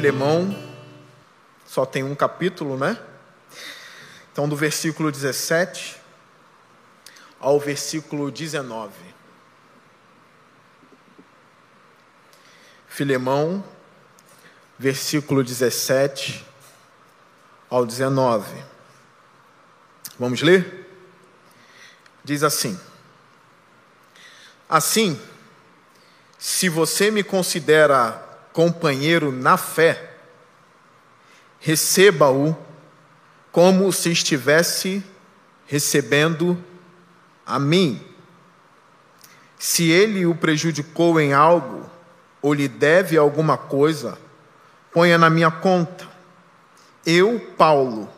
Filemão, só tem um capítulo, né? Então, do versículo 17 ao versículo 19. Filemão, versículo 17 ao 19. Vamos ler? Diz assim: Assim, se você me considera companheiro na fé, receba-o como se estivesse recebendo a mim. Se ele o prejudicou em algo ou lhe deve alguma coisa, ponha na minha conta. Eu, Paulo,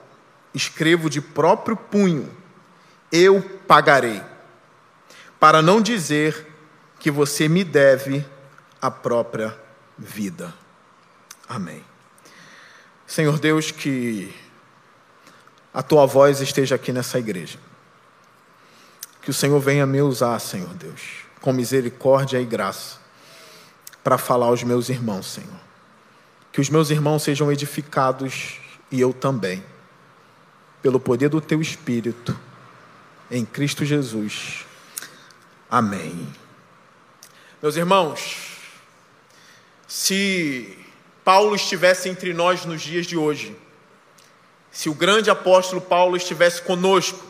escrevo de próprio punho, eu pagarei, para não dizer que você me deve a própria vida. Amém. Senhor Deus, que a tua voz esteja aqui nessa igreja. Que o Senhor venha me usar, Senhor Deus, com misericórdia e graça, para falar aos meus irmãos, Senhor. Que os meus irmãos sejam edificados e eu também, pelo poder do teu Espírito, em Cristo Jesus. Amém. Meus irmãos, se Paulo estivesse entre nós nos dias de hoje, se o grande apóstolo Paulo estivesse conosco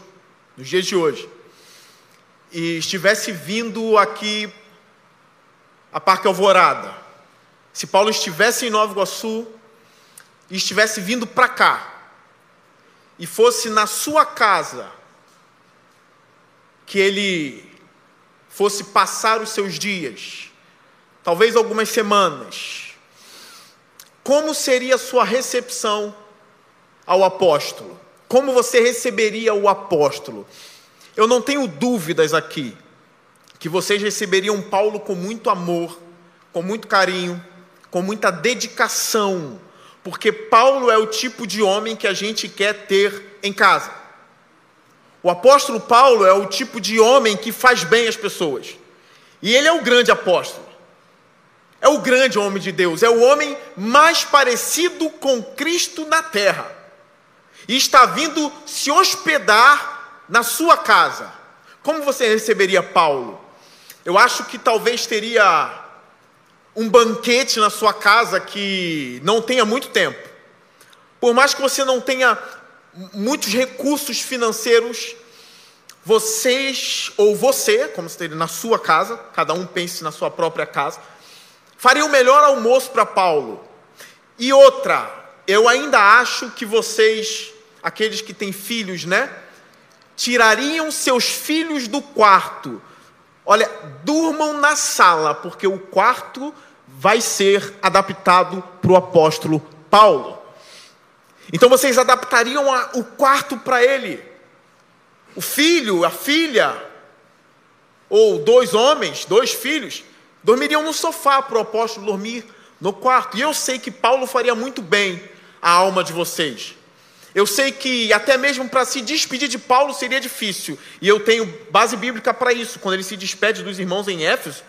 nos dias de hoje, e estivesse vindo aqui a Parque Alvorada, se Paulo estivesse em Nova Iguaçu, e estivesse vindo para cá, e fosse na sua casa, que ele fosse passar os seus dias, talvez algumas semanas, como seria a sua recepção ao apóstolo? Como você receberia o apóstolo? Eu não tenho dúvidas aqui que vocês receberiam Paulo com muito amor, com muito carinho, com muita dedicação, porque Paulo é o tipo de homem que a gente quer ter em casa. O apóstolo Paulo é o tipo de homem que faz bem as pessoas. E ele é o grande apóstolo. É o grande homem de Deus, é o homem mais parecido com Cristo na terra. E está vindo se hospedar na sua casa. Como você receberia Paulo? Eu acho que talvez teria um banquete na sua casa que não tenha muito tempo, por mais que você não tenha muitos recursos financeiros, vocês, ou você, como se na sua casa, cada um pense na sua própria casa, faria o melhor almoço para Paulo. E outra, eu ainda acho que vocês, aqueles que têm filhos, né? Tirariam seus filhos do quarto Olha, durmam na sala, porque o quarto vai ser adaptado para o apóstolo Paulo. Então vocês adaptariam a, o quarto para ele. O filho, a filha, ou dois homens, dois filhos, dormiriam no sofá para o apóstolo dormir no quarto. E eu sei que Paulo faria muito bem a alma de vocês. Eu sei que até mesmo para se despedir de Paulo seria difícil, e eu tenho base bíblica para isso. Quando ele se despede dos irmãos em Éfeso,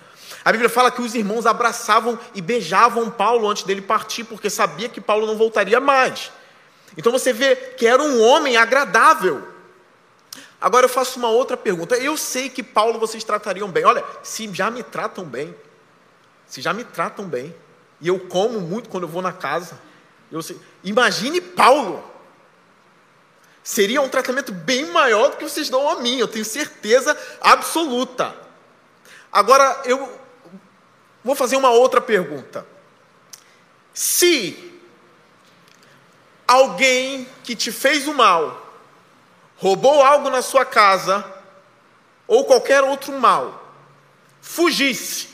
a Bíblia fala que os irmãos abraçavam e beijavam Paulo antes dele partir, porque sabia que Paulo não voltaria mais. Então você vê que era um homem agradável. Agora eu faço uma outra pergunta. Eu sei que Paulo vocês tratariam bem. Olha, se já me tratam bem, se já me tratam bem, e eu como muito quando eu vou na casa, eu sei, imagine Paulo seria um tratamento bem maior do que vocês dão a mim, eu tenho certeza absoluta. Agora, eu vou fazer uma outra pergunta. Se alguém que te fez o mal, roubou algo na sua casa, ou qualquer outro mal, fugisse,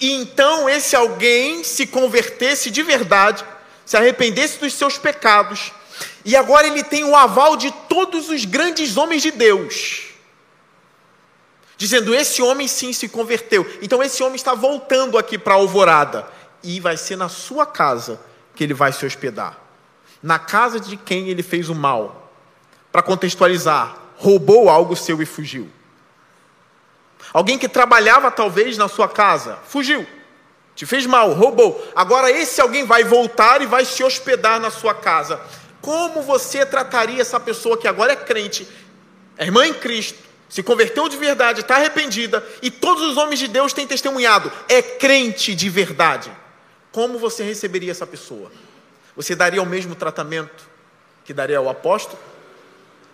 e então esse alguém se convertesse de verdade, se arrependesse dos seus pecados, e agora ele tem o aval de todos os grandes homens de Deus. Dizendo: esse homem sim se converteu. Então esse homem está voltando aqui para a alvorada. E vai ser na sua casa que ele vai se hospedar. Na casa de quem ele fez o mal. Para contextualizar, roubou algo seu e fugiu. Alguém que trabalhava talvez na sua casa, fugiu. te fez mal, roubou. Agora esse alguém vai voltar e vai se hospedar na sua casa. Como você trataria essa pessoa que agora é crente, é irmã em Cristo, se converteu de verdade, está arrependida e todos os homens de Deus têm testemunhado, é crente de verdade? Como você receberia essa pessoa? Você daria o mesmo tratamento que daria ao apóstolo?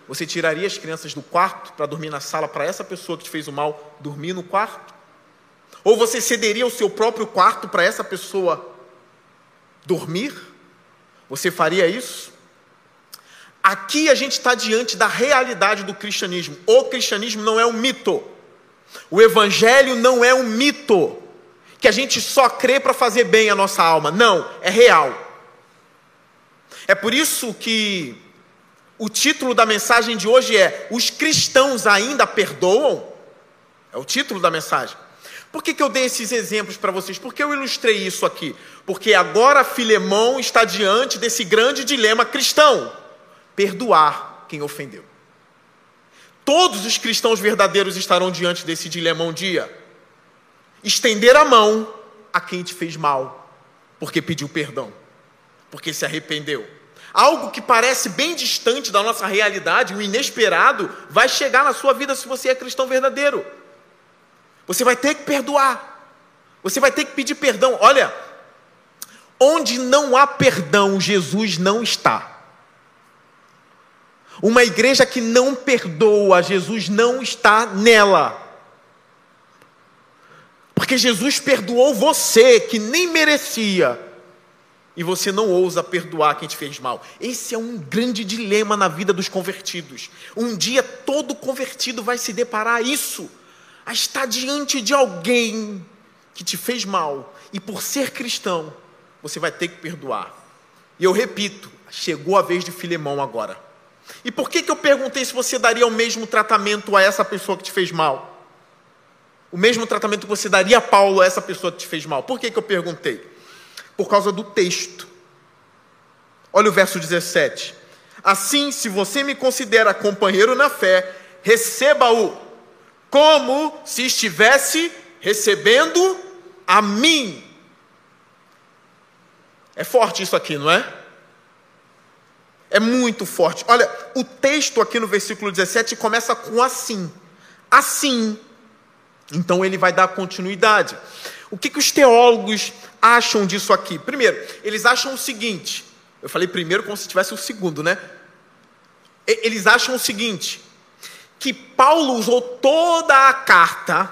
Você tiraria as crianças do quarto para dormir na sala para essa pessoa que te fez o mal dormir no quarto? Ou você cederia o seu próprio quarto para essa pessoa dormir? Você faria isso? Aqui a gente está diante da realidade do cristianismo. O cristianismo não é um mito. O evangelho não é um mito que a gente só crê para fazer bem a nossa alma. Não, é real. É por isso que o título da mensagem de hoje é: Os cristãos ainda perdoam? É o título da mensagem. Por que, que eu dei esses exemplos para vocês? Por que eu ilustrei isso aqui? Porque agora Filemão está diante desse grande dilema cristão: perdoar quem ofendeu. Todos os cristãos verdadeiros estarão diante desse dilema um dia. Estender a mão a quem te fez mal, porque pediu perdão, porque se arrependeu. Algo que parece bem distante da nossa realidade, o inesperado, vai chegar na sua vida se você é cristão verdadeiro. Você vai ter que perdoar. Você vai ter que pedir perdão. Olha, onde não há perdão, Jesus não está. Uma igreja que não perdoa, Jesus não está nela. Porque Jesus perdoou você, que nem merecia, e você não ousa perdoar quem te fez mal. Esse é um grande dilema na vida dos convertidos. Um dia todo convertido vai se deparar a isso, a estar diante de alguém que te fez mal, e por ser cristão, você vai ter que perdoar. E eu repito, chegou a vez de Filemão agora. E por que, que eu perguntei se você daria o mesmo tratamento a essa pessoa que te fez mal? O mesmo tratamento que você daria a Paulo a essa pessoa que te fez mal. Por que, que eu perguntei? Por causa do texto. Olha o verso 17. Assim, se você me considera companheiro na fé, receba-o como se estivesse recebendo a mim. É forte isso aqui, não é? É muito forte. Olha, o texto aqui no versículo 17 começa com assim. Assim. Então ele vai dar continuidade. O que, que os teólogos acham disso aqui? Primeiro, eles acham o seguinte. Eu falei primeiro como se tivesse o segundo, né? Eles acham o seguinte: que Paulo usou toda a carta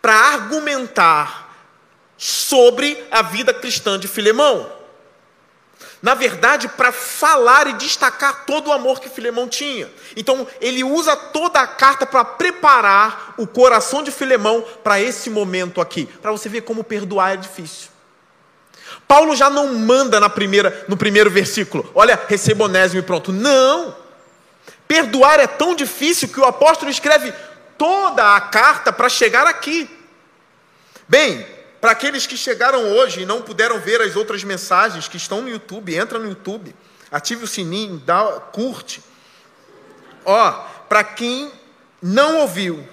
para argumentar sobre a vida cristã de Filemão. Na verdade, para falar e destacar todo o amor que Filemão tinha. Então, ele usa toda a carta para preparar o coração de Filemão para esse momento aqui. Para você ver como perdoar é difícil. Paulo já não manda na primeira, no primeiro versículo, olha, receba onésimo e pronto. Não! Perdoar é tão difícil que o apóstolo escreve toda a carta para chegar aqui. Bem, para aqueles que chegaram hoje e não puderam ver as outras mensagens que estão no YouTube, entra no YouTube, ative o sininho, dá, curte. Ó, para quem não ouviu,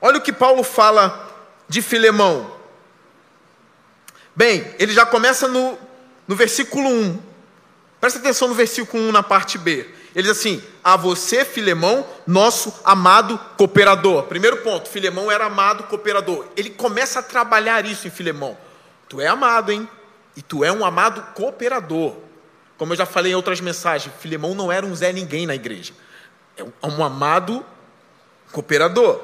olha o que Paulo fala de Filemão. Bem, ele já começa no, no versículo 1. Presta atenção no versículo 1 na parte B. Ele diz assim: A você, Filemão, nosso amado cooperador. Primeiro ponto: Filemão era amado cooperador. Ele começa a trabalhar isso em Filemão. Tu é amado, hein? E tu é um amado cooperador. Como eu já falei em outras mensagens, Filemão não era um Zé Ninguém na igreja. É um, é amado cooperador.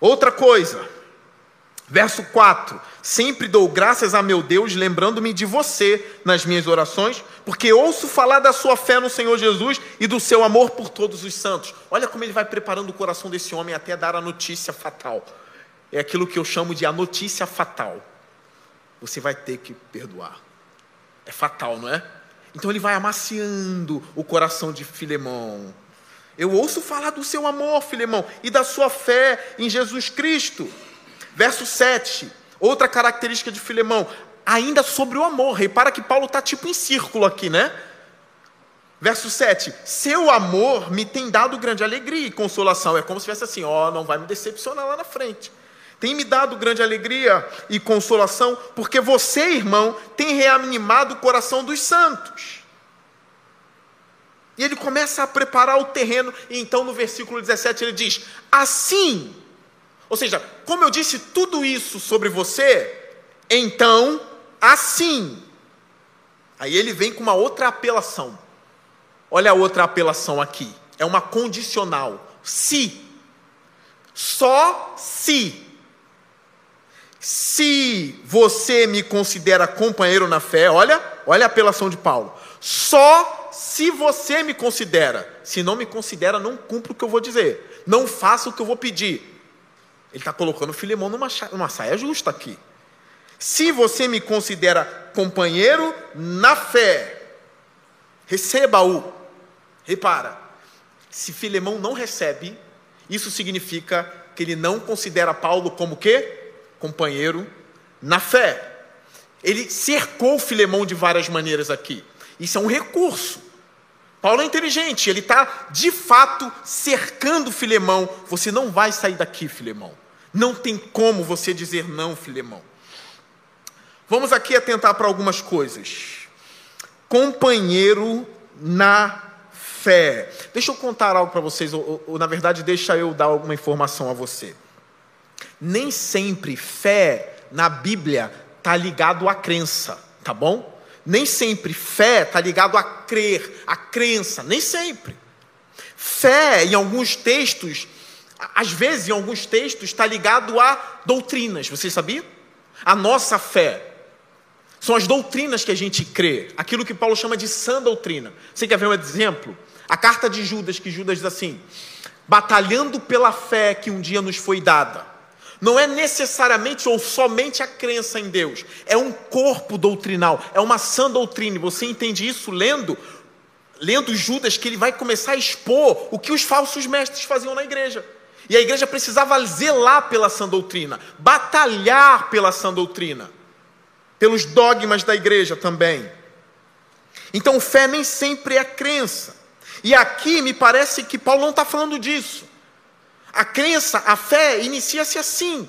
Outra coisa, Verso 4: Sempre dou graças a meu Deus, lembrando-me de você nas minhas orações, porque ouço falar da sua fé no Senhor Jesus e do seu amor por todos os santos. Olha como ele vai preparando o coração desse homem até dar a notícia fatal. É aquilo que eu chamo de a notícia fatal. Você vai ter que perdoar. É fatal, não é? Então ele vai amaciando o coração de Filemão. Eu ouço falar do seu amor, Filemão, e da sua fé em Jesus Cristo. Verso 7, outra característica de Filemão, ainda sobre o amor. Repara que Paulo está tipo em círculo aqui, né? Verso 7: Seu amor me tem dado grande alegria e consolação. É como se fosse assim: ó, oh, não vai me decepcionar lá na frente. tem me dado grande alegria e consolação, porque você, irmão, tem reanimado o coração dos santos. E ele começa a preparar o terreno, e então no versículo 17 ele diz: Assim, ou seja, como eu disse tudo isso sobre você, então, assim. Aí ele vem com uma outra apelação. Olha a outra apelação aqui. É uma condicional. Se. Só se. Se você me considera companheiro na fé, olha, olha a apelação de Paulo. Só se você me considera. Se não me considera, não cumpro o que eu vou dizer. Não faça o que eu vou pedir. Ele está colocando Filemão numa, numa saia justa aqui. Se você me considera companheiro na fé, receba-o. Repara, se Filemão não recebe, isso significa que ele não considera Paulo como quê? Companheiro na fé. Ele cercou Filemão de várias maneiras aqui. Isso é um recurso. Paulo é inteligente, ele está de fato cercando Filemão. Você não vai sair daqui, Filemão. Não tem como você dizer não, Filemão. Vamos aqui atentar para algumas coisas. Companheiro na fé. Deixa eu contar algo para vocês, ou, ou, na verdade, deixa eu dar alguma informação a você. Nem sempre fé na Bíblia está ligado à crença, tá bom? Nem sempre fé está ligado a crer, a crença, nem sempre. Fé, em alguns textos, às vezes, em alguns textos, está ligado a doutrinas, você sabia? A nossa fé. São as doutrinas que a gente crê, aquilo que Paulo chama de sã doutrina. Você quer ver um exemplo? A carta de Judas, que Judas diz assim: batalhando pela fé que um dia nos foi dada. Não é necessariamente ou somente a crença em Deus, é um corpo doutrinal, é uma sã doutrina. Você entende isso lendo? Lendo Judas, que ele vai começar a expor o que os falsos mestres faziam na igreja. E a igreja precisava zelar pela sã doutrina, batalhar pela sã doutrina pelos dogmas da igreja também. Então, fé nem sempre é crença. E aqui me parece que Paulo não está falando disso. A crença, a fé, inicia-se assim.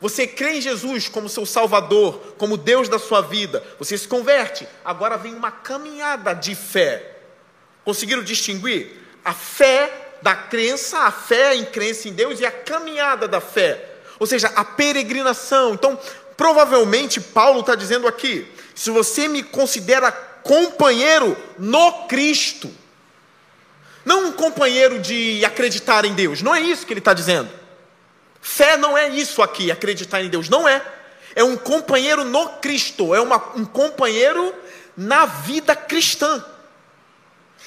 Você crê em Jesus como seu Salvador, como Deus da sua vida, você se converte. Agora vem uma caminhada de fé. Conseguiram distinguir? A fé da crença, a fé em crença em Deus e a caminhada da fé. Ou seja, a peregrinação. Então, Provavelmente Paulo está dizendo aqui: se você me considera companheiro no Cristo, não um companheiro de acreditar em Deus, não é isso que ele está dizendo. Fé não é isso aqui, acreditar em Deus, não é. É um companheiro no Cristo, é uma, um companheiro na vida cristã.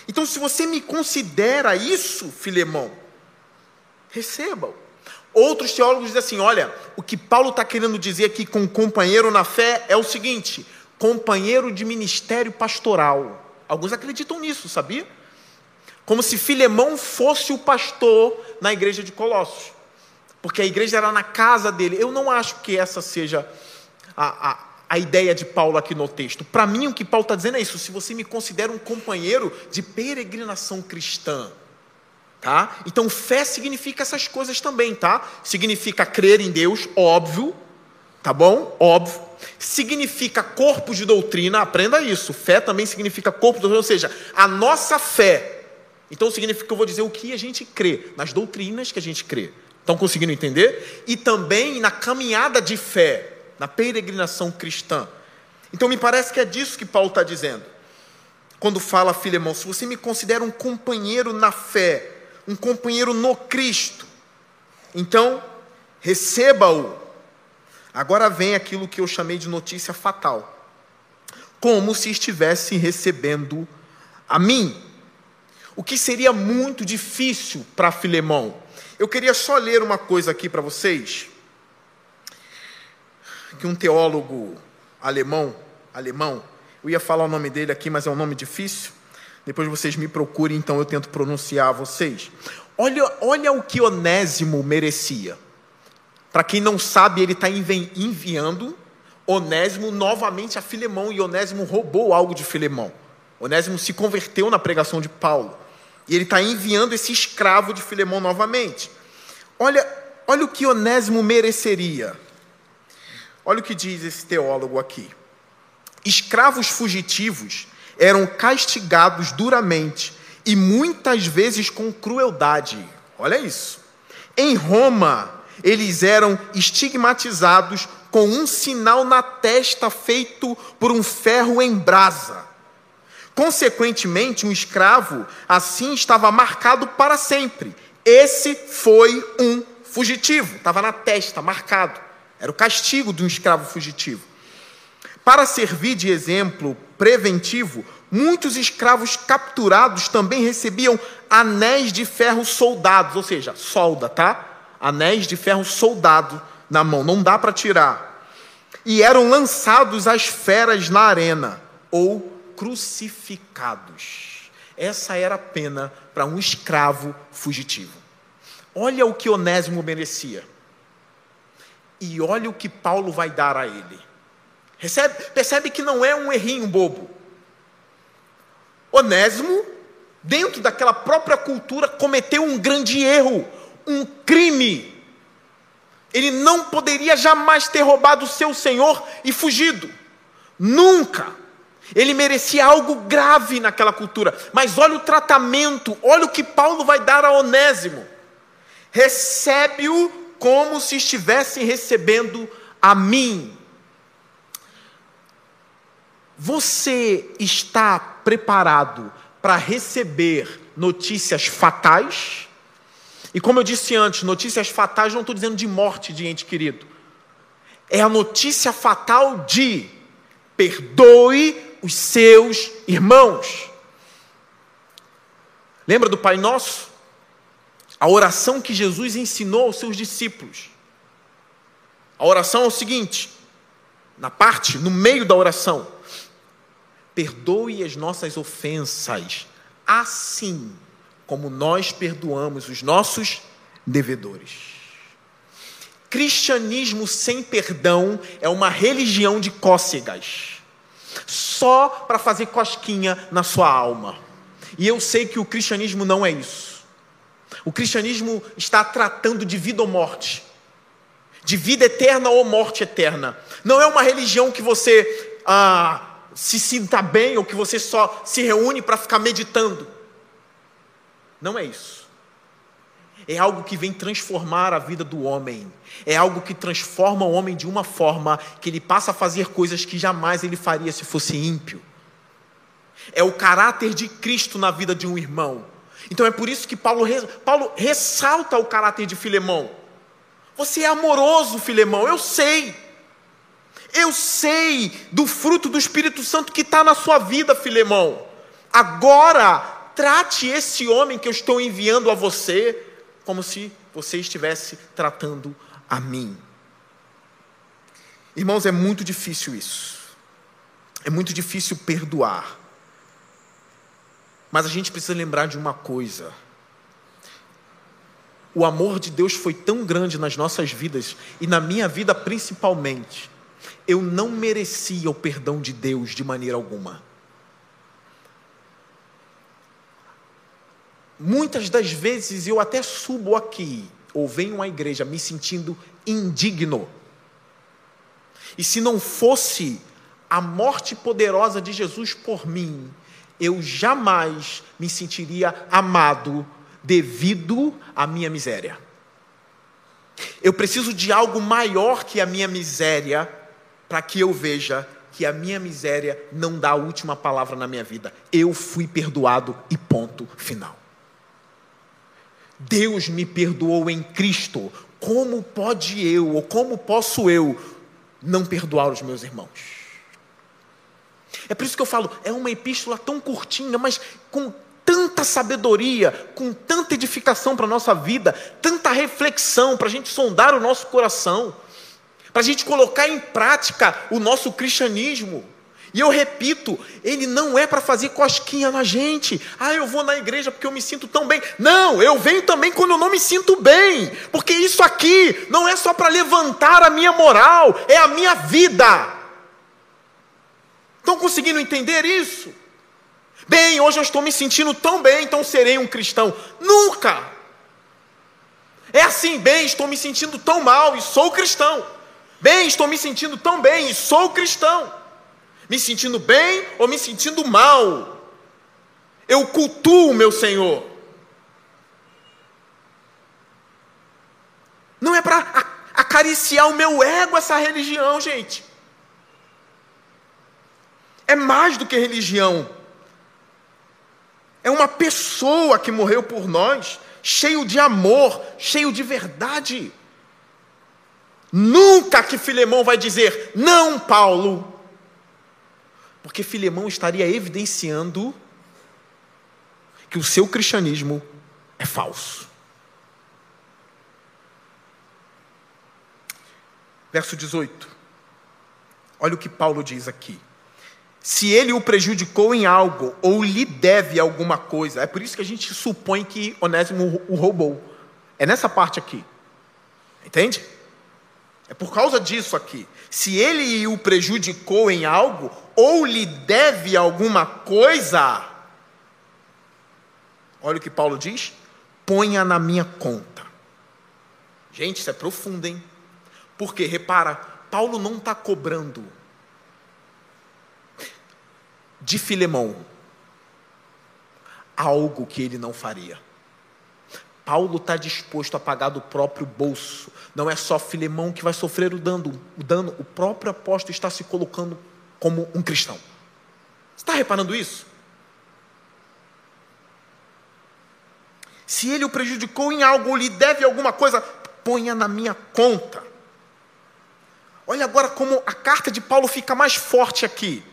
Então, se você me considera isso, Filemão, receba-o. Outros teólogos dizem assim: olha, o que Paulo está querendo dizer aqui com companheiro na fé é o seguinte: companheiro de ministério pastoral. Alguns acreditam nisso, sabia? Como se Filemão fosse o pastor na igreja de Colossos, porque a igreja era na casa dele. Eu não acho que essa seja a, a, a ideia de Paulo aqui no texto. Para mim, o que Paulo está dizendo é isso: se você me considera um companheiro de peregrinação cristã, Tá? Então, fé significa essas coisas também, tá? Significa crer em Deus, óbvio, tá bom? Óbvio. Significa corpo de doutrina, aprenda isso. Fé também significa corpo de doutrina, ou seja, a nossa fé. Então, significa que eu vou dizer o que a gente crê, nas doutrinas que a gente crê. Estão conseguindo entender? E também na caminhada de fé, na peregrinação cristã. Então, me parece que é disso que Paulo está dizendo. Quando fala a Filemão, se você me considera um companheiro na fé, um companheiro no Cristo. Então, receba-o. Agora vem aquilo que eu chamei de notícia fatal. Como se estivesse recebendo a mim. O que seria muito difícil para Filemão. Eu queria só ler uma coisa aqui para vocês. Que um teólogo alemão, alemão, eu ia falar o nome dele aqui, mas é um nome difícil. Depois vocês me procurem, então eu tento pronunciar a vocês. Olha, olha o que Onésimo merecia. Para quem não sabe, ele está enviando Onésimo novamente a Filemão, e Onésimo roubou algo de Filemão. Onésimo se converteu na pregação de Paulo. E ele está enviando esse escravo de Filemão novamente. Olha olha o que Onésimo mereceria. Olha o que diz esse teólogo aqui. Escravos fugitivos eram castigados duramente e muitas vezes com crueldade. Olha isso. Em Roma, eles eram estigmatizados com um sinal na testa feito por um ferro em brasa. Consequentemente, um escravo assim estava marcado para sempre. Esse foi um fugitivo, estava na testa, marcado. Era o castigo de um escravo fugitivo. Para servir de exemplo preventivo, muitos escravos capturados também recebiam anéis de ferro soldados, ou seja, solda, tá? Anéis de ferro soldado na mão, não dá para tirar. E eram lançados às feras na arena ou crucificados. Essa era a pena para um escravo fugitivo. Olha o que Onésimo merecia. E olha o que Paulo vai dar a ele. Recebe, percebe que não é um errinho bobo. Onésimo, dentro daquela própria cultura, cometeu um grande erro, um crime. Ele não poderia jamais ter roubado o seu senhor e fugido. Nunca. Ele merecia algo grave naquela cultura. Mas olha o tratamento, olha o que Paulo vai dar a Onésimo. Recebe-o como se estivesse recebendo a mim. Você está preparado para receber notícias fatais? E como eu disse antes, notícias fatais não estou dizendo de morte de ente querido. É a notícia fatal de perdoe os seus irmãos. Lembra do Pai Nosso? A oração que Jesus ensinou aos seus discípulos. A oração é o seguinte: na parte, no meio da oração, perdoe as nossas ofensas, assim como nós perdoamos os nossos devedores. Cristianismo sem perdão é uma religião de cócegas só para fazer cosquinha na sua alma. E eu sei que o cristianismo não é isso. O cristianismo está tratando de vida ou morte, de vida eterna ou morte eterna. Não é uma religião que você ah, se sinta bem ou que você só se reúne para ficar meditando. Não é isso é algo que vem transformar a vida do homem, é algo que transforma o homem de uma forma que ele passa a fazer coisas que jamais ele faria se fosse ímpio. É o caráter de Cristo na vida de um irmão. Então é por isso que Paulo, Paulo ressalta o caráter de Filemão. Você é amoroso, Filemão, eu sei. Eu sei do fruto do Espírito Santo que está na sua vida, Filemão. Agora, trate esse homem que eu estou enviando a você como se você estivesse tratando a mim. Irmãos, é muito difícil isso. É muito difícil perdoar. Mas a gente precisa lembrar de uma coisa. O amor de Deus foi tão grande nas nossas vidas, e na minha vida principalmente, eu não merecia o perdão de Deus de maneira alguma. Muitas das vezes eu até subo aqui, ou venho à igreja me sentindo indigno. E se não fosse a morte poderosa de Jesus por mim, eu jamais me sentiria amado devido à minha miséria. Eu preciso de algo maior que a minha miséria para que eu veja que a minha miséria não dá a última palavra na minha vida. Eu fui perdoado e ponto final. Deus me perdoou em Cristo. Como pode eu, ou como posso eu, não perdoar os meus irmãos? É por isso que eu falo, é uma epístola tão curtinha, mas com tanta sabedoria, com tanta edificação para a nossa vida, tanta reflexão para a gente sondar o nosso coração, para a gente colocar em prática o nosso cristianismo. E eu repito, ele não é para fazer cosquinha na gente. Ah, eu vou na igreja porque eu me sinto tão bem. Não, eu venho também quando eu não me sinto bem. Porque isso aqui não é só para levantar a minha moral, é a minha vida. Estão conseguindo entender isso? Bem, hoje eu estou me sentindo tão bem, então serei um cristão. Nunca! É assim, bem, estou me sentindo tão mal e sou cristão. Bem, estou me sentindo tão bem e sou cristão. Me sentindo bem ou me sentindo mal. Eu cultuo o meu Senhor. Não é para acariciar o meu ego essa religião, gente. É mais do que religião. É uma pessoa que morreu por nós, cheio de amor, cheio de verdade. Nunca que Filemão vai dizer, não, Paulo. Porque Filemão estaria evidenciando que o seu cristianismo é falso. Verso 18. Olha o que Paulo diz aqui. Se ele o prejudicou em algo ou lhe deve alguma coisa, é por isso que a gente supõe que Onésimo o roubou. É nessa parte aqui. Entende? É por causa disso aqui. Se ele o prejudicou em algo ou lhe deve alguma coisa, olha o que Paulo diz: ponha na minha conta. Gente, isso é profundo, hein? Porque, repara, Paulo não está cobrando de Filemão algo que ele não faria. Paulo está disposto a pagar do próprio bolso. Não é só Filemão que vai sofrer o dano, o dano, o próprio apóstolo está se colocando como um cristão. Você está reparando isso? Se ele o prejudicou em algo ou lhe deve alguma coisa, ponha na minha conta. Olha agora como a carta de Paulo fica mais forte aqui.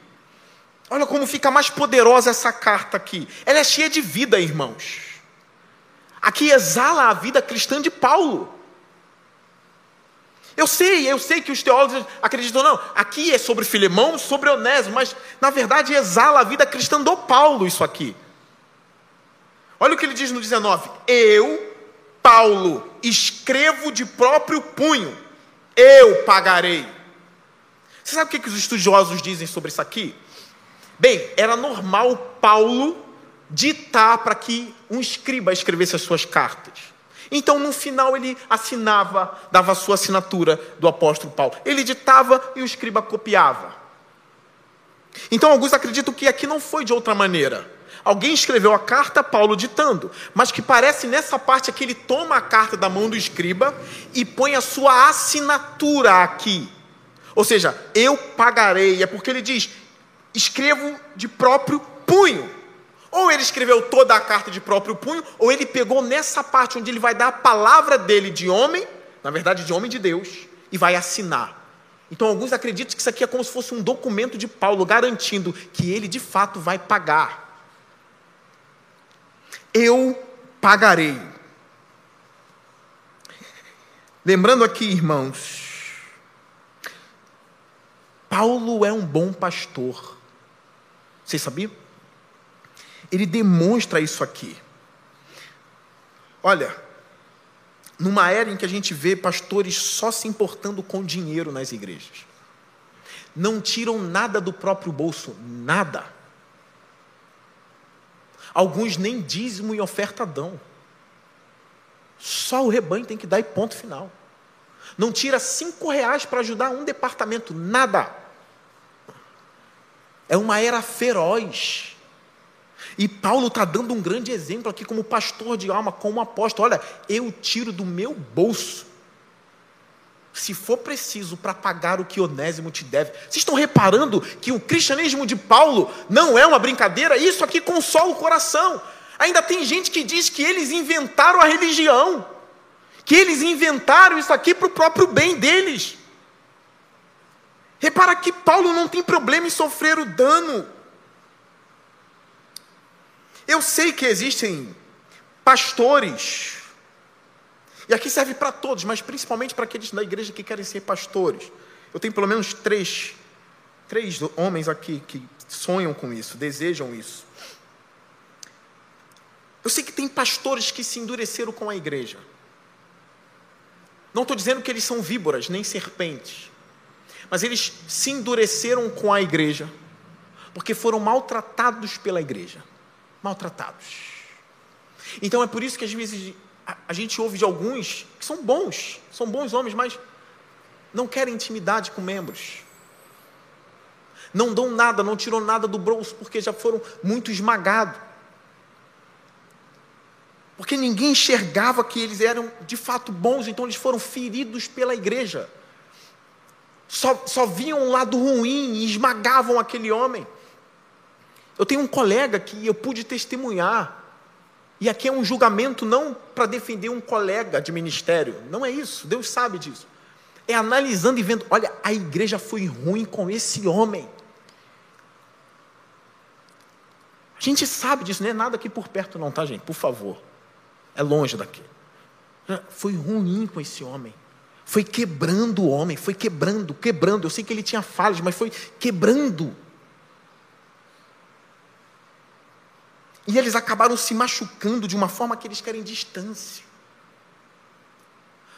Olha como fica mais poderosa essa carta aqui. Ela é cheia de vida, irmãos. Aqui exala a vida cristã de Paulo. Eu sei, eu sei que os teólogos acreditam, não, aqui é sobre Filemão, sobre Onésimo, mas na verdade exala a vida cristã do Paulo isso aqui. Olha o que ele diz no 19: Eu, Paulo, escrevo de próprio punho eu pagarei. Você sabe o que, os estudiosos dizem sobre isso aqui? Bem, era normal Paulo ditar para que um escriba escrevesse as suas cartas. Então, no final, ele assinava, dava a sua assinatura do apóstolo Paulo. Ele ditava e o escriba copiava. Então, alguns acreditam que aqui não foi de outra maneira. Alguém escreveu a carta, Paulo ditando, mas que parece nessa parte aqui ele toma a carta da mão do escriba e põe a sua assinatura aqui. Ou seja, eu pagarei, é porque ele diz: escrevo de próprio punho. Ou ele escreveu toda a carta de próprio punho, ou ele pegou nessa parte onde ele vai dar a palavra dele de homem, na verdade de homem de Deus, e vai assinar. Então alguns acreditam que isso aqui é como se fosse um documento de Paulo garantindo que ele de fato vai pagar eu pagarei. Lembrando aqui, irmãos, Paulo é um bom pastor. Vocês sabiam? Ele demonstra isso aqui. Olha, numa era em que a gente vê pastores só se importando com dinheiro nas igrejas, não tiram nada do próprio bolso, nada. Alguns nem dízimo e oferta dão. Só o rebanho tem que dar e ponto final. Não tira cinco reais para ajudar um departamento, nada. É uma era feroz. E Paulo está dando um grande exemplo aqui como pastor de alma, como apóstolo. Olha, eu tiro do meu bolso se for preciso para pagar o que Onésimo te deve. Vocês estão reparando que o cristianismo de Paulo não é uma brincadeira? Isso aqui consola o coração. Ainda tem gente que diz que eles inventaram a religião, que eles inventaram isso aqui para o próprio bem deles. Repara que Paulo não tem problema em sofrer o dano. Eu sei que existem pastores e aqui serve para todos, mas principalmente para aqueles da igreja que querem ser pastores. Eu tenho pelo menos três, três homens aqui que sonham com isso, desejam isso. Eu sei que tem pastores que se endureceram com a igreja. Não estou dizendo que eles são víboras, nem serpentes. Mas eles se endureceram com a igreja, porque foram maltratados pela igreja. Maltratados. Então é por isso que às vezes a, gente ouve de alguns que são bons, são bons homens, mas não querem intimidade com membros. Não dão nada, não tiram nada do bolso, porque já foram muito esmagados. Porque ninguém enxergava que eles eram de fato bons, então eles foram feridos pela igreja. Só, só viam um lado ruim e esmagavam aquele homem. Eu tenho um colega que eu pude testemunhar, e aqui é um julgamento não para defender um colega de ministério, não é isso, Deus sabe disso. É analisando e vendo, olha, a igreja foi ruim com esse homem. A gente sabe disso, não é nada aqui por perto, não, tá, gente? Por favor. É longe daqui. Foi ruim com esse homem. Foi quebrando o homem, foi quebrando, quebrando. Eu sei que ele tinha falhas, mas foi quebrando. E eles acabaram se machucando de uma forma que eles querem distância.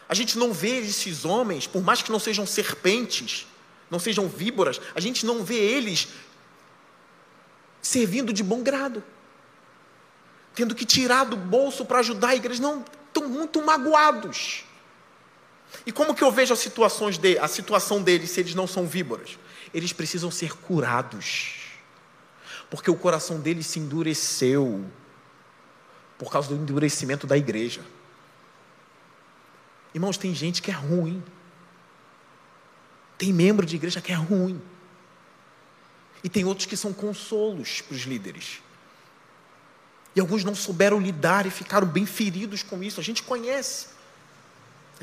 A gente não vê esses homens, por mais que não sejam serpentes, não sejam víboras, a gente não vê eles servindo de bom grado, tendo que tirar do bolso para ajudar a igreja. Não, estão muito magoados. E como que eu vejo as situações de, a situação deles se eles não são víboras? Eles precisam ser curados porque o coração dele se endureceu por causa do endurecimento da igreja. Irmãos, tem gente que é ruim. Tem membro de igreja que é ruim. E tem outros que são consolos para os líderes. E alguns não souberam lidar e ficaram bem feridos com isso. A gente conhece.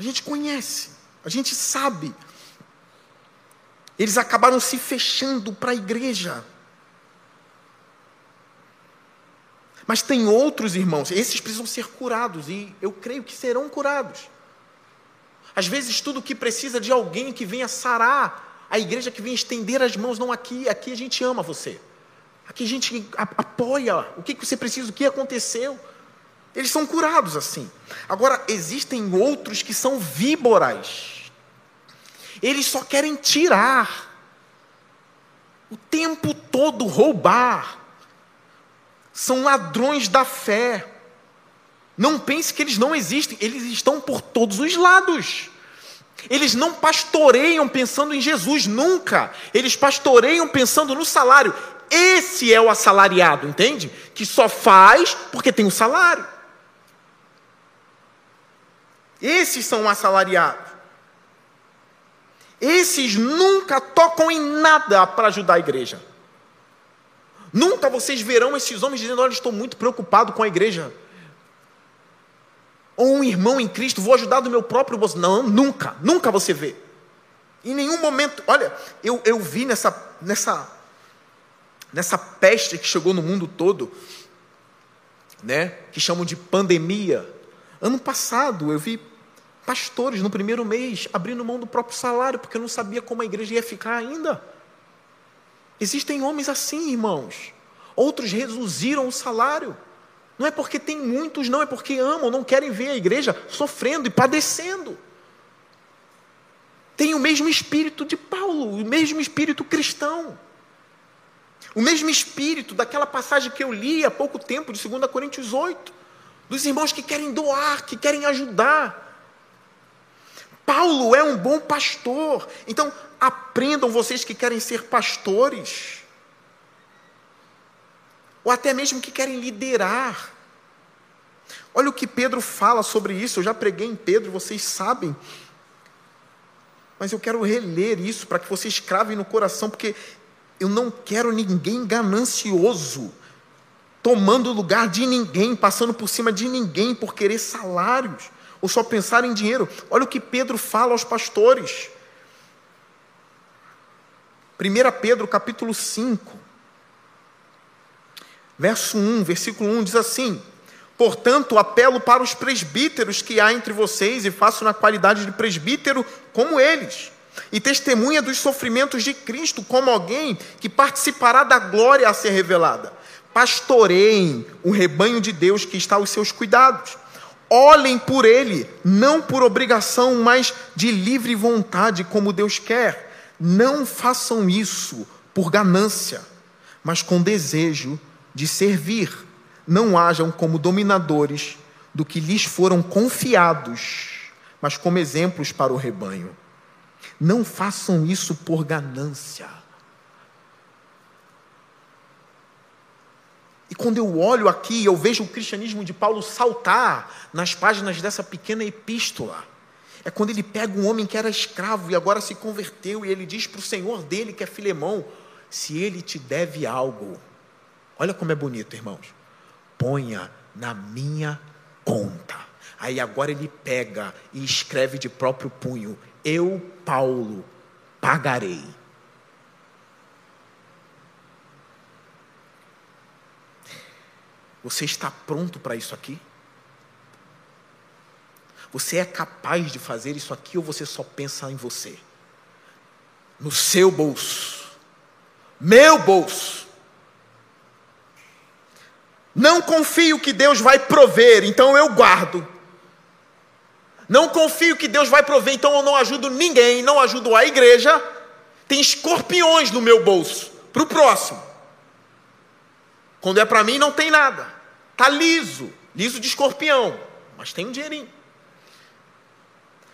A gente conhece. A gente sabe. Eles acabaram se fechando para a igreja. Mas tem outros irmãos, esses precisam ser curados e eu creio que serão curados. Às vezes, tudo que precisa de alguém que venha sarar, a igreja que venha estender as mãos, não aqui, aqui a gente ama você. Aqui a gente apoia o que você precisa, o que aconteceu. Eles são curados assim. Agora, existem outros que são víboras. Eles só querem tirar. O tempo todo roubar são ladrões da fé. Não pense que eles não existem, eles estão por todos os lados. Eles não pastoreiam pensando em Jesus, nunca. Eles pastoreiam pensando no salário. Esse é o assalariado, entende? Que só faz porque tem um salário. Esses são assalariados. Esses nunca tocam em nada para ajudar a igreja. Nunca vocês verão esses homens dizendo: Olha, estou muito preocupado com a igreja. Ou um irmão em Cristo, vou ajudar do meu próprio bolso. Não, nunca, nunca você vê. Em nenhum momento, olha, eu, eu vi nessa, nessa, nessa peste que chegou no mundo todo, né, que chamam de pandemia. Ano passado eu vi pastores no primeiro mês abrindo mão do próprio salário, porque não sabia como a igreja ia ficar ainda. Existem homens assim, irmãos. Outros reduziram o salário. Não é porque tem muitos, não, é porque amam, não querem ver a igreja sofrendo e padecendo. Tem o mesmo espírito de Paulo, o mesmo espírito cristão. O mesmo espírito daquela passagem que eu li há pouco tempo, de 2 Coríntios 8, dos irmãos que querem doar, que querem ajudar. Paulo é um bom pastor. Então, aprendam vocês que querem ser pastores, ou até mesmo que querem liderar. Olha o que Pedro fala sobre isso. Eu já preguei em Pedro, vocês sabem. Mas eu quero reler isso para que vocês cravem no coração, porque eu não quero ninguém ganancioso, tomando o lugar de ninguém, passando por cima de ninguém por querer salários ou só pensar em dinheiro. Olha o que Pedro fala aos pastores. 1 Pedro capítulo 5, verso 1, versículo 1 diz assim: Portanto, apelo para os presbíteros que há entre vocês e faço na qualidade de presbítero como eles, e testemunha dos sofrimentos de Cristo como alguém que participará da glória a ser revelada. Pastoreiem o rebanho de Deus que está aos seus cuidados olhem por ele, não por obrigação, mas de livre vontade, como Deus quer. Não façam isso por ganância, mas com desejo de servir. Não hajam como dominadores do que lhes foram confiados, mas como exemplos para o rebanho. Não façam isso por ganância. E quando eu olho aqui, eu vejo o cristianismo de Paulo saltar nas páginas dessa pequena epístola. É quando ele pega um homem que era escravo e agora se converteu, e ele diz para o senhor dele, que é Filemão: se ele te deve algo, olha como é bonito, irmãos, ponha na minha conta. Aí agora ele pega e escreve de próprio punho: Eu, Paulo, pagarei. Você está pronto para isso aqui? Você é capaz de fazer isso aqui ou você só pensa em você? No seu bolso. Meu bolso. Não confio que Deus vai prover, então eu guardo. Não confio que Deus vai prover, então eu não ajudo ninguém, não ajudo a igreja. Tem escorpiões no meu bolso, para o próximo. Quando é para mim, não tem nada. Está liso, liso de escorpião, mas tem um dinheirinho.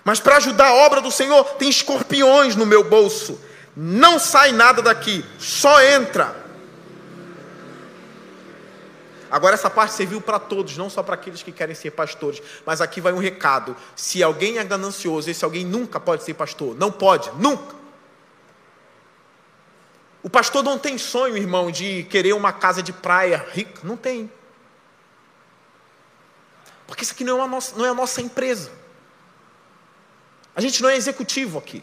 Mas para ajudar a obra do Senhor, tem escorpiões no meu bolso. Não sai nada daqui, só entra. Agora, essa parte serviu para todos, não só para aqueles que querem ser pastores. Mas aqui vai um recado: se alguém é ganancioso, esse alguém nunca pode ser pastor. Não pode, nunca. O pastor não tem sonho, irmão, de querer uma casa de praia rica. Não tem. Porque isso aqui não é, nossa, não é a nossa empresa. A gente não é executivo aqui.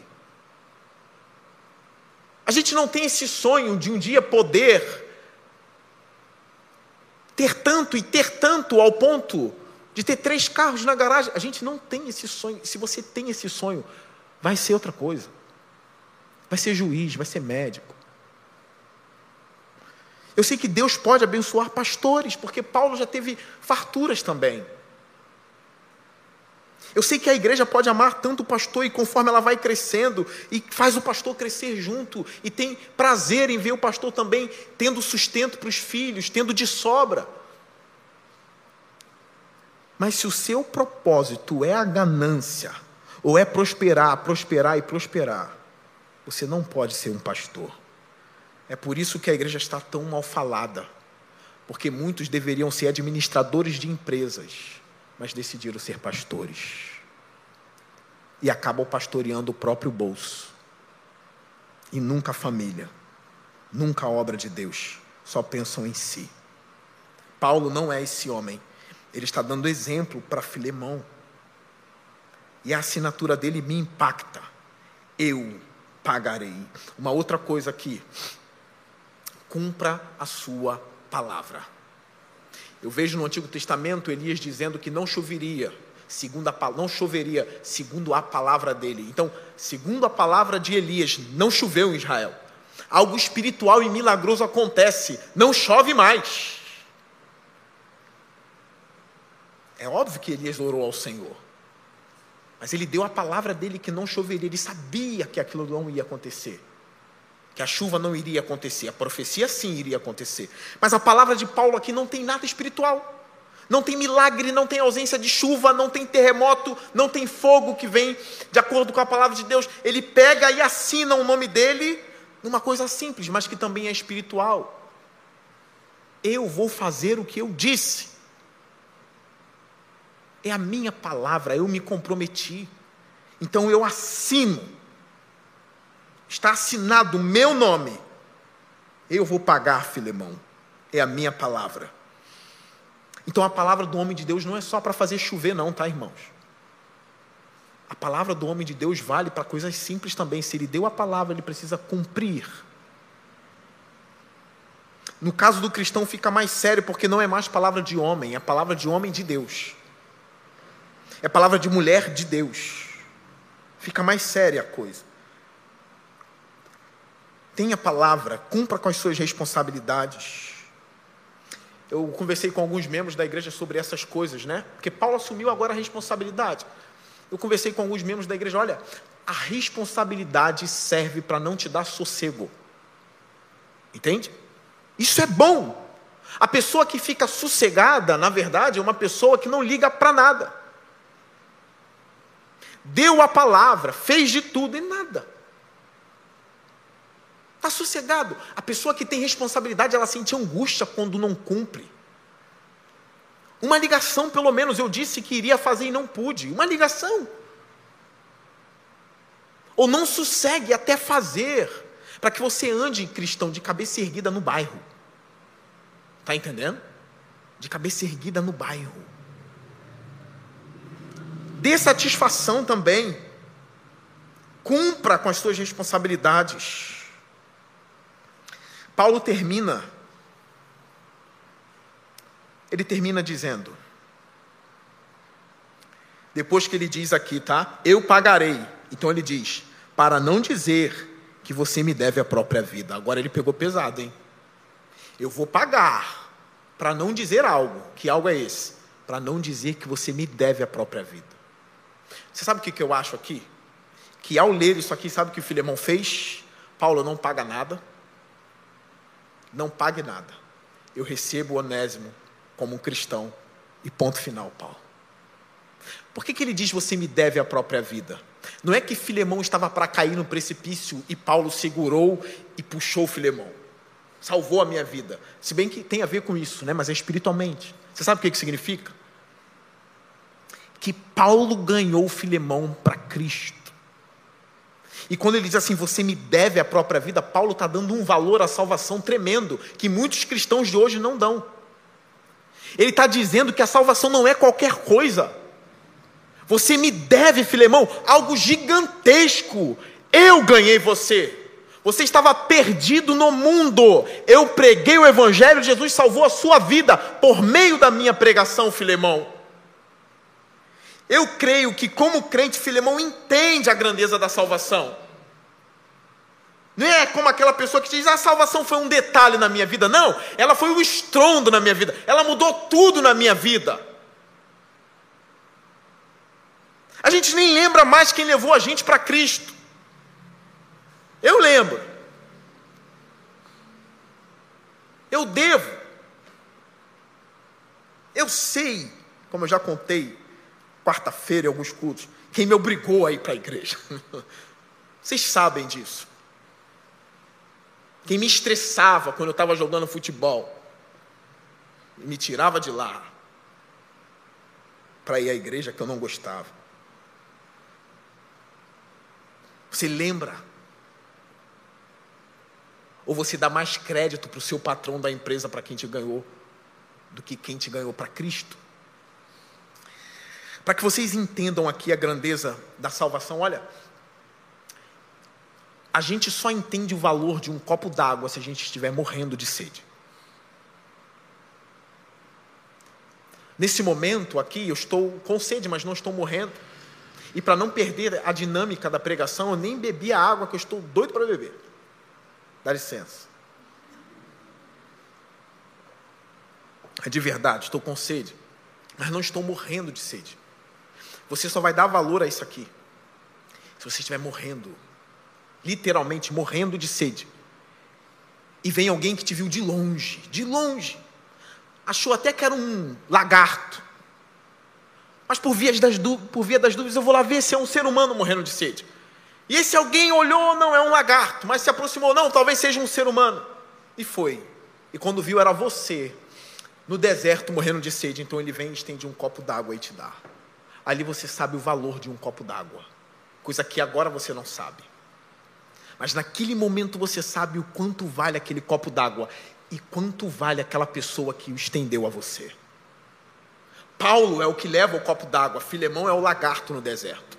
A gente não tem esse sonho de um dia poder ter tanto e ter tanto ao ponto de ter três carros na garagem. A gente não tem esse sonho. Se você tem esse sonho, vai ser outra coisa. Vai ser juiz, vai ser médico. Eu sei que Deus pode abençoar pastores, porque Paulo já teve farturas também. Eu sei que a igreja pode amar tanto o pastor e conforme ela vai crescendo e faz o pastor crescer junto e tem prazer em ver o pastor também tendo sustento para os filhos, tendo de sobra. Mas se o seu propósito é a ganância, ou é prosperar, prosperar e prosperar, você não pode ser um pastor. É por isso que a igreja está tão mal falada, porque muitos deveriam ser administradores de empresas, mas decidiram ser pastores. E acabam pastoreando o próprio bolso. E nunca a família, nunca a obra de Deus, só pensam em si. Paulo não é esse homem, ele está dando exemplo para Filemão. E a assinatura dele me impacta. Eu pagarei. Uma outra coisa aqui, cumpra a sua palavra. Eu vejo no Antigo Testamento Elias dizendo que não choveria, segundo a, não choveria segundo a palavra dele. Então, segundo a palavra de Elias, não choveu em Israel. Algo espiritual e milagroso acontece, não chove mais. É óbvio que Elias orou ao Senhor. Mas ele deu a palavra dele que não choveria, ele sabia que aquilo não ia acontecer que a chuva não iria acontecer. A profecia sim iria acontecer. Mas a palavra de Paulo aqui não tem nada espiritual. Não tem milagre, não tem ausência de chuva, não tem terremoto, não tem fogo que vem de acordo com a palavra de Deus. Ele pega e assina o nome dele numa coisa simples, mas que também é espiritual. Eu vou fazer o que eu disse. É a minha palavra, eu me comprometi. Então eu assino está assinado o meu nome, eu vou pagar, Filemão. É a minha palavra. Então a palavra do homem de Deus não é só para fazer chover, não, tá, irmãos? A palavra do homem de Deus vale para coisas simples também. Se ele deu a palavra, ele precisa cumprir. No caso do cristão fica mais sério, porque não é mais palavra de homem, é palavra de homem de Deus. É palavra de mulher de Deus. Fica mais séria a coisa. Tenha palavra, cumpra com as suas responsabilidades. Eu conversei com alguns membros da igreja sobre essas coisas, né? Porque Paulo assumiu agora a responsabilidade. Eu conversei com alguns membros da igreja, olha, a responsabilidade serve para não te dar sossego. Entende? Isso é bom. A pessoa que fica sossegada, na verdade, é uma pessoa que não liga para nada. Deu a palavra, fez de tudo e nada. Está sossegado. A pessoa que tem responsabilidade, ela sente angústia quando não cumpre. Uma ligação, pelo menos, eu disse que iria fazer e não pude. Uma ligação. Ou não sossegue até fazer, para que você ande, cristão, de cabeça erguida no bairro. Está entendendo? De cabeça erguida no bairro. Dê satisfação também. Cumpra com as suas responsabilidades. Paulo termina. Ele termina dizendo. Depois que ele diz aqui, tá? Eu pagarei. Então ele diz: para não dizer que você me deve a própria vida. Agora ele pegou pesado, hein? Eu vou pagar para não dizer algo. Que algo é esse? Para não dizer que você me deve a própria vida. Você sabe o que, que eu acho aqui? Que ao ler isso aqui, sabe o que o Filemão fez? Paulo não paga nada. Não pague nada. Eu recebo o onésimo como um cristão. E ponto final, Paulo. Por que, que ele diz você me deve a própria vida? Não é que Filemão estava para cair no precipício e Paulo segurou e puxou Filemão salvou a minha vida. Se bem que tem a ver com isso, né? mas é espiritualmente. Você sabe o que, que significa? Que Paulo ganhou Filemão para Cristo. E quando ele diz assim, você me deve a própria vida, Paulo está dando um valor à salvação tremendo, que muitos cristãos de hoje não dão. Ele está dizendo que a salvação não é qualquer coisa. Você me deve, Filemão, algo gigantesco. Eu ganhei você. Você estava perdido no mundo. Eu preguei o Evangelho, Jesus salvou a sua vida por meio da minha pregação, Filemão. Eu creio que, como crente, Filemão entende a grandeza da salvação. Não é como aquela pessoa que diz: ah, a salvação foi um detalhe na minha vida. Não, ela foi um estrondo na minha vida. Ela mudou tudo na minha vida. A gente nem lembra mais quem levou a gente para Cristo. Eu lembro. Eu devo. Eu sei, como eu já contei quarta-feira em alguns cultos, quem me obrigou a ir para a igreja. Vocês sabem disso. Quem me estressava quando eu estava jogando futebol, me tirava de lá para ir à igreja que eu não gostava. Você lembra ou você dá mais crédito para o seu patrão da empresa, para quem te ganhou, do que quem te ganhou para Cristo? Para que vocês entendam aqui a grandeza da salvação, olha, a gente só entende o valor de um copo d'água se a gente estiver morrendo de sede. Nesse momento aqui, eu estou com sede, mas não estou morrendo. E para não perder a dinâmica da pregação, eu nem bebi a água que eu estou doido para beber. Dá licença. É de verdade, estou com sede, mas não estou morrendo de sede. Você só vai dar valor a isso aqui se você estiver morrendo, literalmente morrendo de sede. E vem alguém que te viu de longe, de longe, achou até que era um lagarto, mas por via das, por via das dúvidas eu vou lá ver se é um ser humano morrendo de sede. E esse alguém olhou, não é um lagarto, mas se aproximou, não, talvez seja um ser humano. E foi. E quando viu, era você, no deserto, morrendo de sede. Então ele vem e estende um copo d'água e te dá. Ali você sabe o valor de um copo d'água, coisa que agora você não sabe. Mas naquele momento você sabe o quanto vale aquele copo d'água e quanto vale aquela pessoa que o estendeu a você. Paulo é o que leva o copo d'água, Filemão é o lagarto no deserto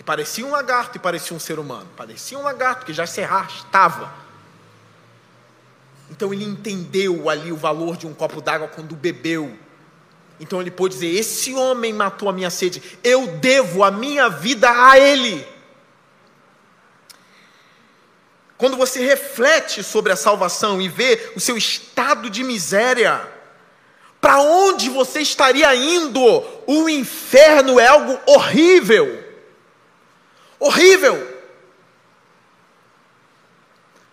que parecia um lagarto e parecia um ser humano. Parecia um lagarto que já se arrastava. Então ele entendeu ali o valor de um copo d'água quando bebeu. Então ele pôde dizer: Esse homem matou a minha sede, eu devo a minha vida a ele. Quando você reflete sobre a salvação e vê o seu estado de miséria, para onde você estaria indo? O inferno é algo horrível horrível.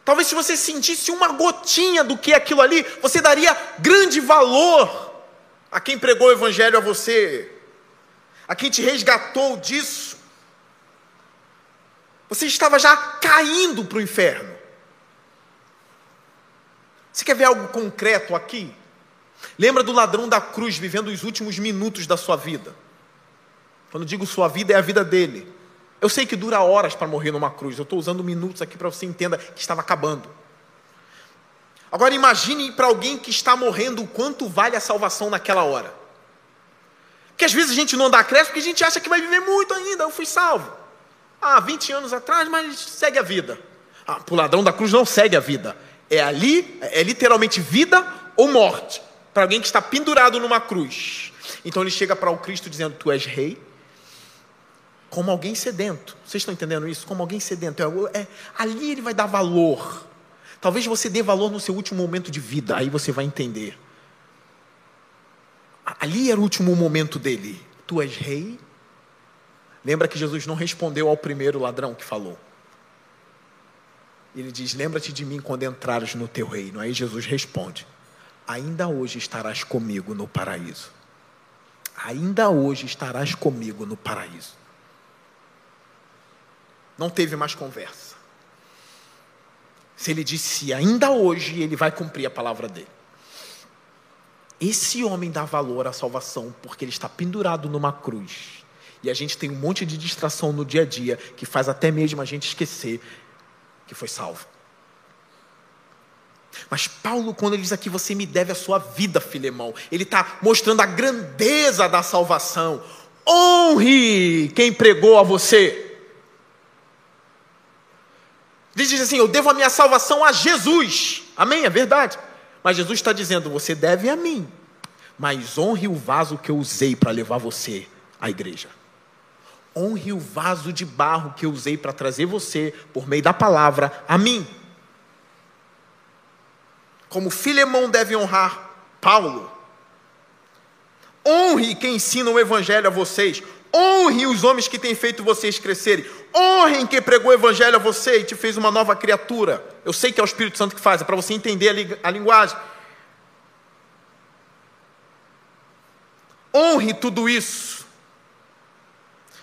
Talvez se você sentisse uma gotinha do que é aquilo ali, você daria grande valor a quem pregou o evangelho a você, a quem te resgatou disso. Você estava já caindo para o inferno. Você quer ver algo concreto aqui? Lembra do ladrão da cruz vivendo os últimos minutos da sua vida? Quando digo sua vida, é a vida dele. Eu sei que dura horas para morrer numa cruz. Eu estou usando minutos aqui para você entenda que estava acabando. Agora imagine para alguém que está morrendo o quanto vale a salvação naquela hora. Porque às vezes a gente não dá crédito porque a gente acha que vai viver muito ainda. Eu fui salvo. Ah, 20 anos atrás, mas segue a vida. Ah, para o ladrão da cruz não segue a vida. É ali, é literalmente vida ou morte. Para alguém que está pendurado numa cruz. Então ele chega para o Cristo dizendo: Tu és rei, como alguém sedento. Vocês estão entendendo isso? Como alguém sedento. É, é, ali ele vai dar valor. Talvez você dê valor no seu último momento de vida, aí você vai entender. Ali era o último momento dele. Tu és rei. Lembra que Jesus não respondeu ao primeiro ladrão que falou. Ele diz: Lembra-te de mim quando entrares no teu reino. Aí Jesus responde: Ainda hoje estarás comigo no paraíso. Ainda hoje estarás comigo no paraíso. Não teve mais conversa. Se ele disse ainda hoje, ele vai cumprir a palavra dele. Esse homem dá valor à salvação porque ele está pendurado numa cruz. E a gente tem um monte de distração no dia a dia que faz até mesmo a gente esquecer que foi salvo. Mas Paulo, quando ele diz aqui, você me deve a sua vida, Filemão, ele está mostrando a grandeza da salvação. Honre quem pregou a você. Ele diz assim: Eu devo a minha salvação a Jesus. Amém? É verdade. Mas Jesus está dizendo: Você deve a mim. Mas honre o vaso que eu usei para levar você à igreja. Honre o vaso de barro que eu usei para trazer você, por meio da palavra, a mim. Como Filemão deve honrar Paulo. Honre quem ensina o evangelho a vocês. Honre os homens que têm feito vocês crescerem. Honrem quem pregou o evangelho a você e te fez uma nova criatura. Eu sei que é o Espírito Santo que faz, é para você entender a, a linguagem. Honre tudo isso.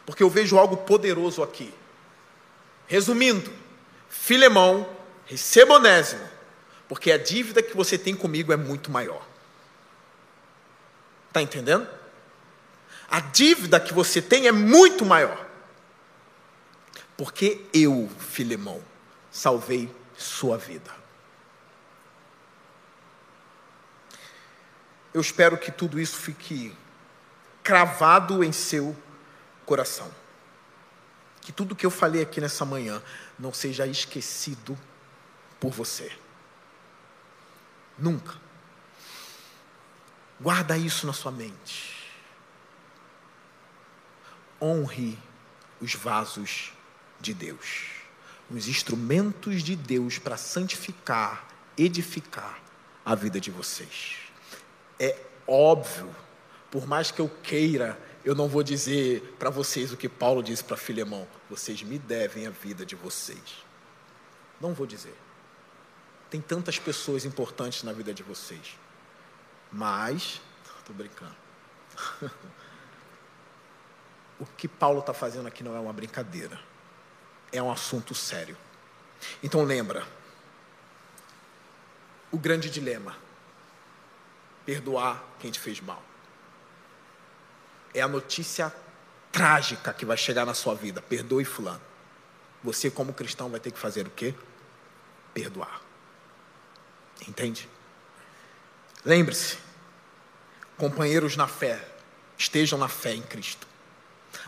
Porque eu vejo algo poderoso aqui. Resumindo, Filemão, receba onésimo, porque a dívida que você tem comigo é muito maior. Está entendendo? a dívida que você tem é muito maior. Porque eu, Filemão, salvei sua vida. Eu espero que tudo isso fique cravado em seu coração. Que tudo que eu falei aqui nessa manhã não seja esquecido por você. Nunca. Guarda isso na sua mente honre os vasos de Deus, os instrumentos de Deus para santificar, edificar a vida de vocês. É óbvio, por mais que eu queira, eu não vou dizer para vocês o que Paulo disse para Filemão: vocês me devem a vida de vocês. Não vou dizer. Tem tantas pessoas importantes na vida de vocês. Mas, estou brincando. o que Paulo está fazendo aqui não é uma brincadeira, é um assunto sério. Então lembra, o grande dilema: perdoar quem te fez mal. É a notícia trágica que vai chegar na sua vida. Perdoe fulano. Você, como cristão, vai ter que fazer o quê? Perdoar. Entende? Lembre-se, companheiros na fé, estejam na fé em Cristo.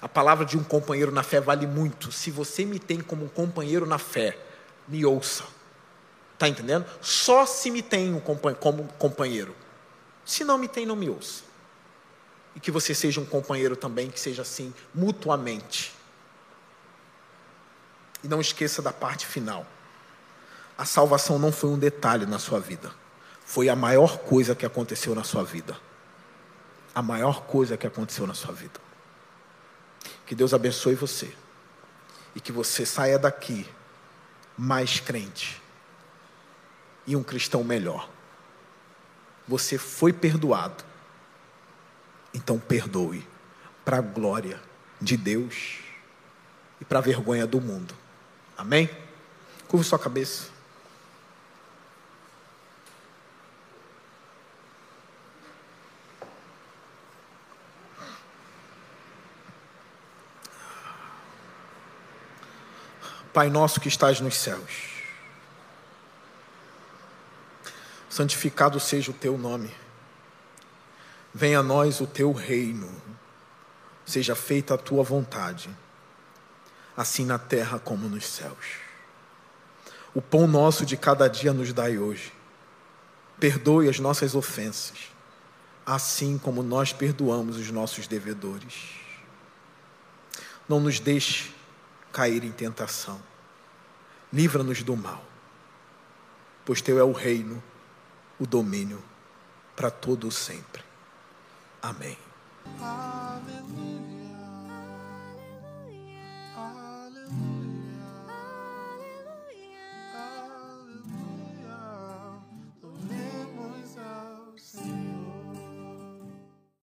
A palavra de um companheiro na fé vale muito. Se você me tem como um companheiro na fé, me ouça. Está entendendo? Só se me tem como companheiro. Se não me tem, não me ouça. E que você seja um companheiro também, que seja assim, mutuamente. E não esqueça da parte final. A salvação não foi um detalhe na sua vida. Foi a maior coisa que aconteceu na sua vida. A maior coisa que aconteceu na sua vida. Que Deus abençoe você. E que você saia daqui mais crente e um cristão melhor. Você foi perdoado. Então perdoe para a glória de Deus e para a vergonha do mundo. Amém? Curva sua cabeça. Pai nosso que estás nos céus, santificado seja o teu nome, venha a nós o teu reino, seja feita a tua vontade, assim na terra como nos céus. O pão nosso de cada dia nos dai hoje, perdoe as nossas ofensas, assim como nós perdoamos os nossos devedores. Não nos deixe cair em tentação. Livra-nos do mal, pois teu é o reino, o domínio para todo sempre. Amém.